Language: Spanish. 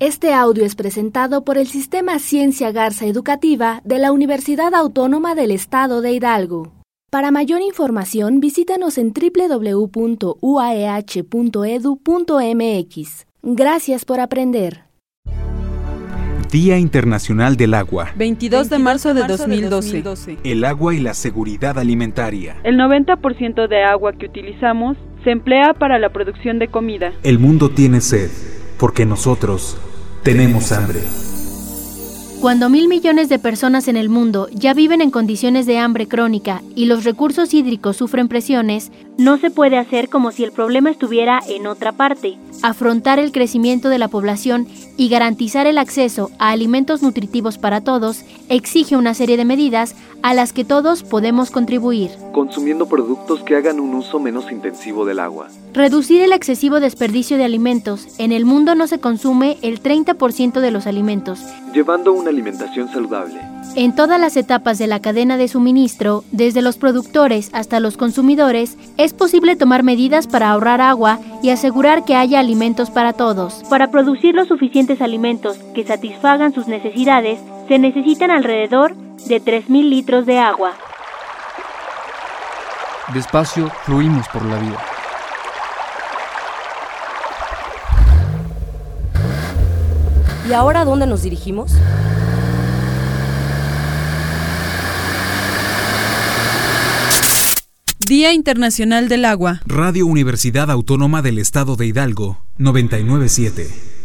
Este audio es presentado por el Sistema Ciencia Garza Educativa de la Universidad Autónoma del Estado de Hidalgo. Para mayor información, visítanos en www.uaeh.edu.mx. Gracias por aprender. Día Internacional del Agua. 22 de marzo de 2012. El agua y la seguridad alimentaria. El 90% de agua que utilizamos se emplea para la producción de comida. El mundo tiene sed, porque nosotros tenemos hambre. Cuando mil millones de personas en el mundo ya viven en condiciones de hambre crónica y los recursos hídricos sufren presiones, no se puede hacer como si el problema estuviera en otra parte. Afrontar el crecimiento de la población y garantizar el acceso a alimentos nutritivos para todos exige una serie de medidas a las que todos podemos contribuir. Consumiendo productos que hagan un uso menos intensivo del agua. Reducir el excesivo desperdicio de alimentos. En el mundo no se consume el 30% de los alimentos. Llevando una alimentación saludable. En todas las etapas de la cadena de suministro, desde los productores hasta los consumidores, es posible tomar medidas para ahorrar agua y asegurar que haya alimentos para todos. Para producir los suficientes alimentos que satisfagan sus necesidades, se necesitan alrededor de 3.000 litros de agua. Despacio fluimos por la vida. ¿Y ahora dónde nos dirigimos? Día Internacional del Agua. Radio Universidad Autónoma del Estado de Hidalgo, 997.